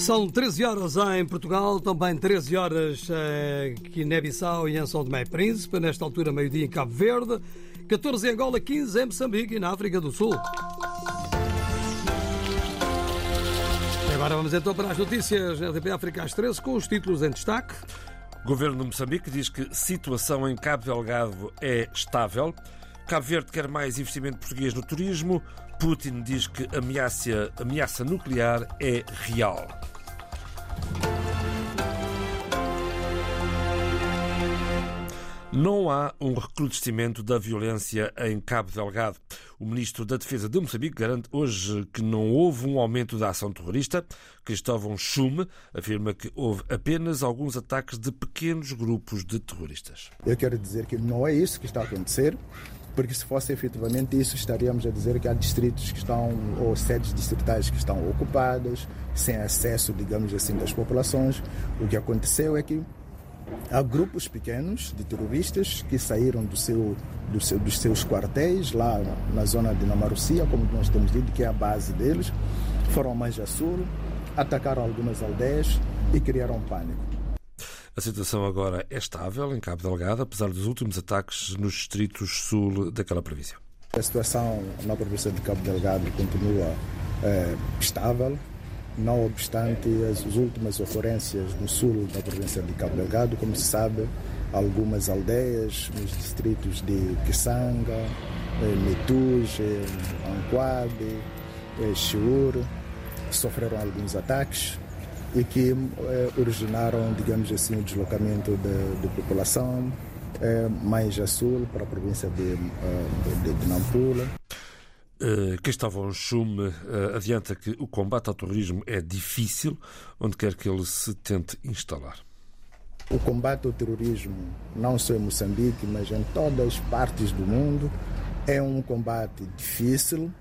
São 13 horas em Portugal, também 13 horas em Guiné-Bissau e em São Tomé e Príncipe, nesta altura meio-dia em Cabo Verde, 14 em Angola, 15 em Moçambique e na África do Sul. Agora vamos então para as notícias RDP África às 13 com os títulos em destaque. O governo de Moçambique diz que situação em Cabo Delgado é estável. Cabo Verde quer mais investimento português no turismo. Putin diz que ameaça, ameaça nuclear é real. Não há um recrudescimento da violência em Cabo Delgado. O ministro da Defesa de Moçambique garante hoje que não houve um aumento da ação terrorista. Cristóvão Chume afirma que houve apenas alguns ataques de pequenos grupos de terroristas. Eu quero dizer que não é isso que está a acontecer porque se fosse efetivamente isso, estaríamos a dizer que há distritos que estão, ou sedes distritais que estão ocupadas, sem acesso, digamos assim, das populações. O que aconteceu é que há grupos pequenos de terroristas que saíram do seu, do seu, dos seus quartéis lá na zona de Namarucia, como nós temos dito, que é a base deles, foram mais a sul, atacaram algumas aldeias e criaram pânico. A situação agora é estável em Cabo Delgado, apesar dos últimos ataques nos distritos sul daquela província. A situação na província de Cabo Delgado continua é, estável, não obstante as, as, últimas ocorrências no sul da província de Cabo Delgado, como se sabe, algumas aldeias nos distritos de Kisanga, eh, Metuge, Anquabe, eh, Chiur, sofreram alguns ataques e que eh, originaram, digamos assim, o deslocamento de, de população eh, mais a sul para a província de, de, de Nampula. Cristóvão Chume uh, adianta que o combate ao terrorismo é difícil onde quer que ele se tente instalar. O combate ao terrorismo, não só em Moçambique, mas em todas as partes do mundo, é um combate difícil,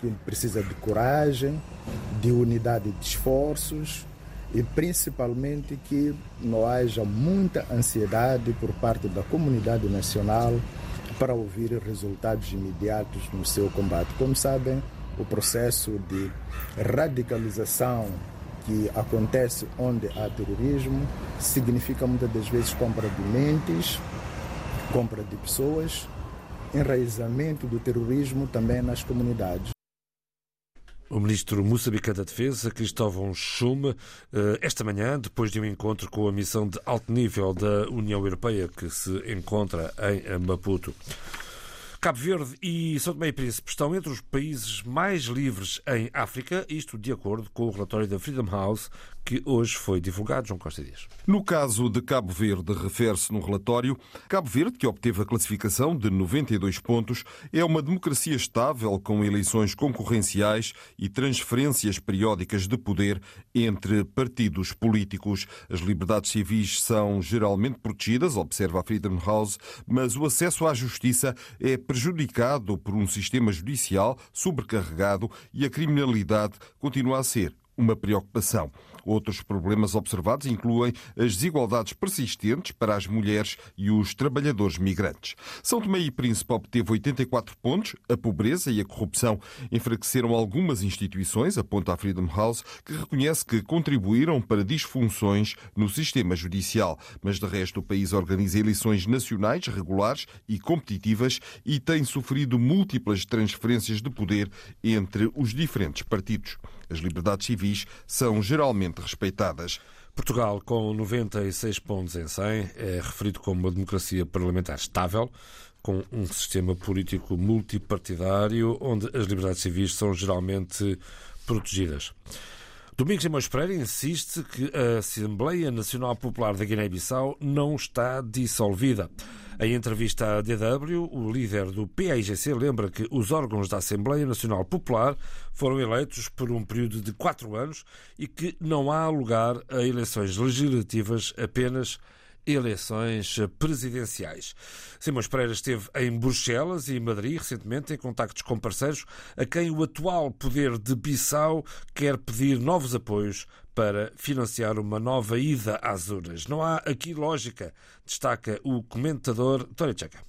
que precisa de coragem, de unidade de esforços, e principalmente que não haja muita ansiedade por parte da comunidade nacional para ouvir resultados imediatos no seu combate. Como sabem, o processo de radicalização que acontece onde há terrorismo significa muitas das vezes compra de mentes, compra de pessoas, enraizamento do terrorismo também nas comunidades. O ministro moçambicano da Defesa, Cristóvão Chume, esta manhã, depois de um encontro com a missão de alto nível da União Europeia que se encontra em Maputo. Cabo Verde e São Tomé e Príncipe estão entre os países mais livres em África, isto de acordo com o relatório da Freedom House que hoje foi divulgado, João Costa Dias. No caso de Cabo Verde, refere-se no relatório, Cabo Verde, que obteve a classificação de 92 pontos, é uma democracia estável com eleições concorrenciais e transferências periódicas de poder entre partidos políticos. As liberdades civis são geralmente protegidas, observa a Freedom House, mas o acesso à justiça é prejudicado por um sistema judicial sobrecarregado e a criminalidade continua a ser uma preocupação. Outros problemas observados incluem as desigualdades persistentes para as mulheres e os trabalhadores migrantes. São Tomé e Príncipe obteve 84 pontos. A pobreza e a corrupção enfraqueceram algumas instituições, aponta a Freedom House, que reconhece que contribuíram para disfunções no sistema judicial. Mas de resto, o país organiza eleições nacionais regulares e competitivas e tem sofrido múltiplas transferências de poder entre os diferentes partidos. As liberdades civis são geralmente respeitadas. Portugal, com 96 pontos em 100, é referido como uma democracia parlamentar estável, com um sistema político multipartidário, onde as liberdades civis são geralmente protegidas. Domingos Simões Pereira insiste que a Assembleia Nacional Popular da Guiné-Bissau não está dissolvida. Em entrevista à DW, o líder do PAIGC lembra que os órgãos da Assembleia Nacional Popular foram eleitos por um período de quatro anos e que não há lugar a eleições legislativas apenas eleições presidenciais. Simões Pereira esteve em Bruxelas e Madrid recentemente em contactos com parceiros a quem o atual poder de Bissau quer pedir novos apoios para financiar uma nova ida às urnas. Não há aqui lógica, destaca o comentador Tória Checa.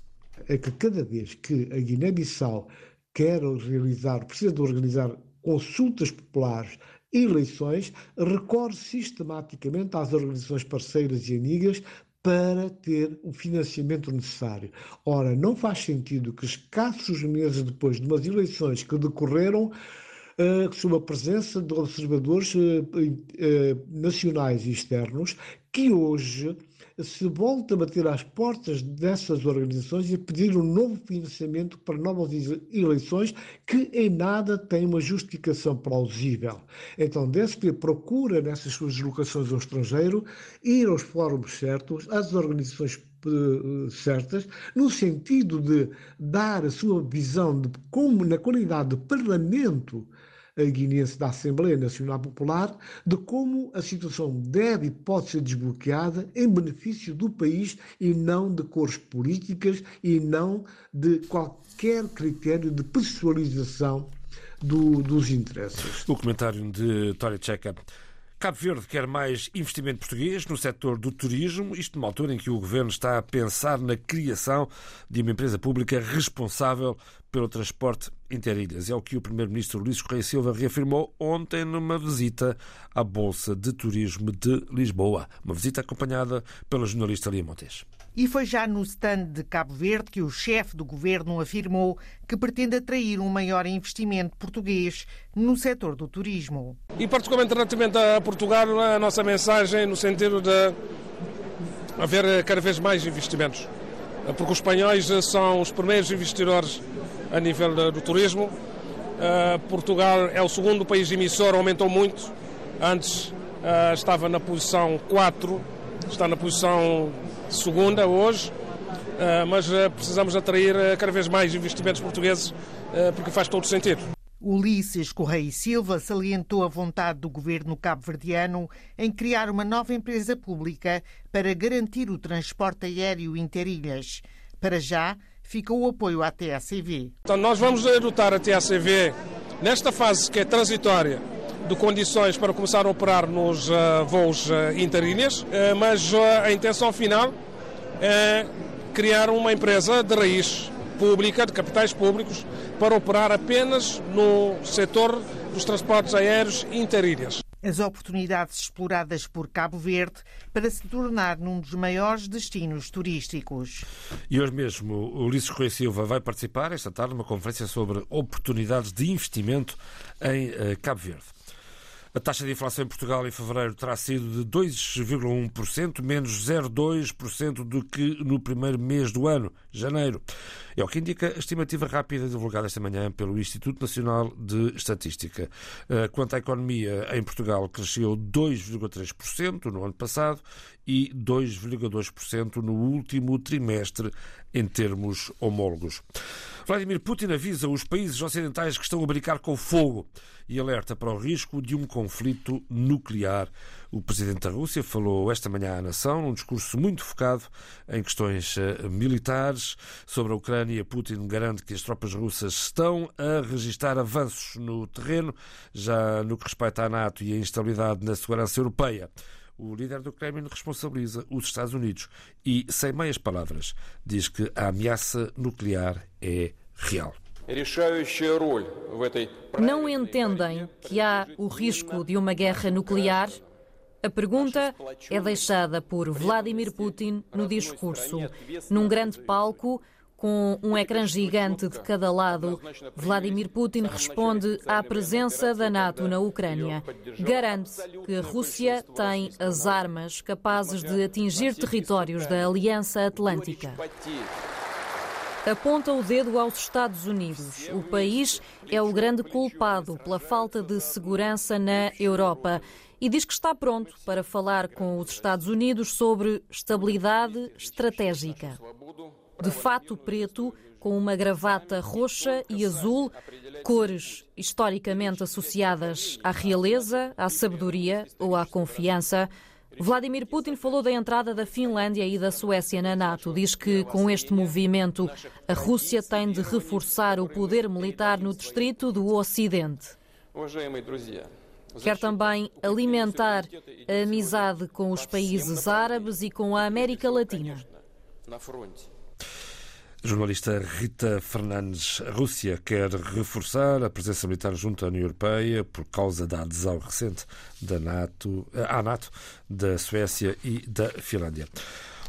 É que cada vez que a Guiné-Bissau quer realizar, precisa de organizar consultas populares eleições, recorre sistematicamente às organizações parceiras e amigas para ter o financiamento necessário. Ora, não faz sentido que escassos meses depois de umas eleições que decorreram uh, sob a presença de observadores uh, uh, nacionais e externos, que hoje se volta a bater às portas dessas organizações e pedir um novo financiamento para novas eleições que em nada tem uma justificação plausível. Então, deve procura nessas suas deslocações ao estrangeiro ir aos fóruns certos, às organizações eh, certas, no sentido de dar a sua visão de como, na qualidade de parlamento, guinense da Assembleia Nacional Popular de como a situação deve e pode ser desbloqueada em benefício do país e não de cores políticas e não de qualquer critério de pessoalização do, dos interesses. O comentário de Tória Checa. Cabo Verde quer mais investimento português no setor do turismo, isto numa altura em que o governo está a pensar na criação de uma empresa pública responsável pelo transporte interilhas. É o que o Primeiro-Ministro Luís Correia Silva reafirmou ontem numa visita à Bolsa de Turismo de Lisboa. Uma visita acompanhada pela jornalista Lia Montes. E foi já no stand de Cabo Verde que o chefe do governo afirmou que pretende atrair um maior investimento português no setor do turismo. E, particularmente relativamente a Portugal, a nossa mensagem no sentido de haver cada vez mais investimentos. Porque os espanhóis são os primeiros investidores a nível do turismo. Uh, Portugal é o segundo país emissor, aumentou muito. Antes uh, estava na posição 4, está na posição segunda hoje, uh, mas precisamos atrair cada vez mais investimentos portugueses porque faz todo sentido. Ulisses Correia e Silva salientou a vontade do governo cabo-verdiano em criar uma nova empresa pública para garantir o transporte aéreo interilhas. Para já, fica o apoio à TACV. Então, nós vamos adotar a TACV nesta fase que é transitória de condições para começar a operar nos uh, voos uh, interilhas, uh, mas a intenção final é criar uma empresa de raiz pública, de capitais públicos, para operar apenas no setor dos transportes aéreos interilhas as oportunidades exploradas por Cabo Verde para se tornar num dos maiores destinos turísticos. E hoje mesmo o Ulisses Correia Silva vai participar esta tarde numa conferência sobre oportunidades de investimento em eh, Cabo Verde. A taxa de inflação em Portugal em fevereiro terá sido de 2,1%, menos 0,2% do que no primeiro mês do ano, janeiro. É o que indica a estimativa rápida divulgada esta manhã pelo Instituto Nacional de Estatística. Eh, quanto à economia, em Portugal cresceu 2,3% no ano passado e 2,2% no último trimestre em termos homólogos. Vladimir Putin avisa os países ocidentais que estão a brincar com fogo e alerta para o risco de um conflito nuclear. O presidente da Rússia falou esta manhã à nação num discurso muito focado em questões eh, militares. Sobre a Ucrânia, Putin garante que as tropas russas estão a registrar avanços no terreno, já no que respeita à NATO e à instabilidade na segurança europeia. O líder do Kremlin responsabiliza os Estados Unidos e, sem meias palavras, diz que a ameaça nuclear é real. Não entendem que há o risco de uma guerra nuclear? A pergunta é deixada por Vladimir Putin no discurso, num grande palco com um ecrã gigante de cada lado, Vladimir Putin responde à presença da NATO na Ucrânia. Garante que a Rússia tem as armas capazes de atingir territórios da Aliança Atlântica. Aponta o dedo aos Estados Unidos. O país é o grande culpado pela falta de segurança na Europa e diz que está pronto para falar com os Estados Unidos sobre estabilidade estratégica de fato preto, com uma gravata roxa e azul, cores historicamente associadas à realeza, à sabedoria ou à confiança. Vladimir Putin falou da entrada da Finlândia e da Suécia na NATO. Diz que com este movimento a Rússia tem de reforçar o poder militar no distrito do Ocidente. Quer também alimentar a amizade com os países árabes e com a América Latina. Jornalista Rita Fernandes, a Rússia quer reforçar a presença militar junto à União Europeia por causa da adesão recente da NATO, à NATO da Suécia e da Finlândia.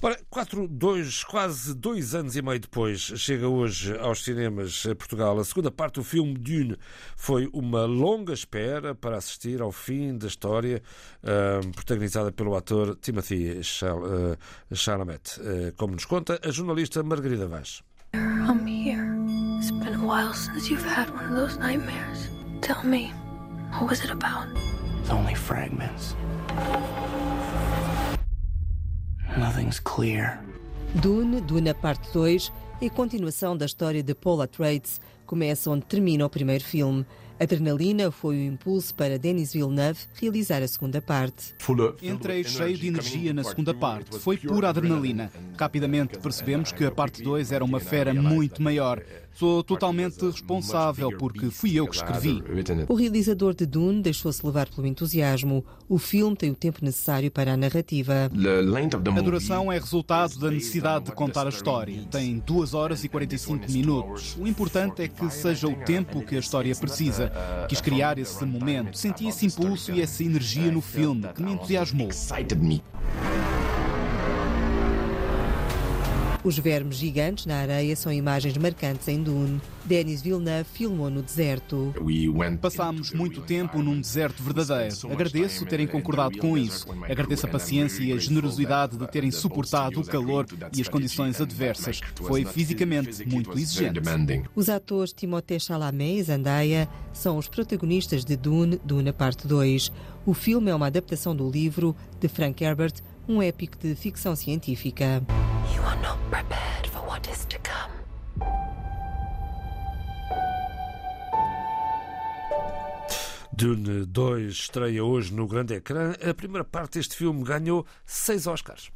Ora, quatro, dois, quase dois anos e meio depois, chega hoje aos cinemas Portugal a segunda parte do filme Dune. Foi uma longa espera para assistir ao fim da história, uh, protagonizada pelo ator Timothy Chalamet. Uh, como nos conta a jornalista Margarida Vaz. I'm here. It's been a while since you've had one of those nightmares. Tell me, what was it about? It's only fragments. Nothing's clear. Dune, Duna Parte 2, é a continuação da história de Paul Atreides, começa onde termina o primeiro filme. Adrenalina foi o impulso para Denis Villeneuve realizar a segunda parte. Entrei cheio de energia na segunda parte. Foi pura adrenalina. Rapidamente percebemos que a parte 2 era uma fera muito maior. Sou totalmente responsável porque fui eu que escrevi. O realizador de Dune deixou-se levar pelo entusiasmo. O filme tem o tempo necessário para a narrativa. A duração é resultado da necessidade de contar a história. Tem 2 horas e 45 minutos. O importante é que seja o tempo que a história precisa. Quis criar esse momento. Senti esse impulso e essa energia no filme que me entusiasmou. Os vermes gigantes na areia são imagens marcantes em Dune. Denis Villeneuve filmou no deserto. Passámos muito tempo num deserto verdadeiro. Agradeço terem concordado com isso. Agradeço a paciência e a generosidade de terem suportado o calor e as condições adversas. Foi fisicamente muito exigente. Os atores Timothée Chalamet e Zendaya são os protagonistas de Dune, Dune Parte 2. O filme é uma adaptação do livro de Frank Herbert, um épico de ficção científica. You are not prepared for what is to come. Dune 2 estreia hoje no grande ecrã. A primeira parte deste filme ganhou seis Oscars.